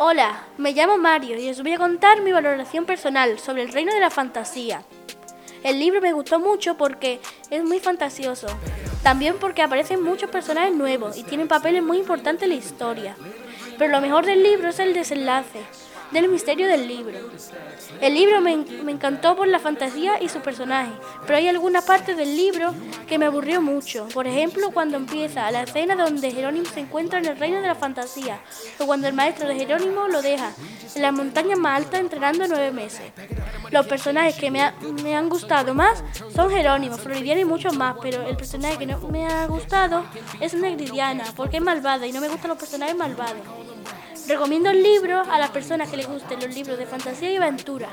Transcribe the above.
Hola, me llamo Mario y os voy a contar mi valoración personal sobre el reino de la fantasía. El libro me gustó mucho porque es muy fantasioso, también porque aparecen muchos personajes nuevos y tienen papeles muy importantes en la historia. Pero lo mejor del libro es el desenlace, del misterio del libro. El libro me, me, encantó por la fantasía y su personaje, pero hay algunas partes del libro que me aburrió mucho. Por ejemplo, cuando empieza la escena donde Jerónimo se encuentra en el reino de la fantasía, o cuando el maestro de Jerónimo lo deja en las montañas más altas entrenando nueve meses. Los personajes que me, me han gustado más son Jerónimo, Floridiana y muchos más, pero el personaje que no me ha gustado es Negridiana, porque es malvada y no me gustan los personajes malvados. Recomiendo el libro a las personas que les gusten los libros de fantasía y aventura.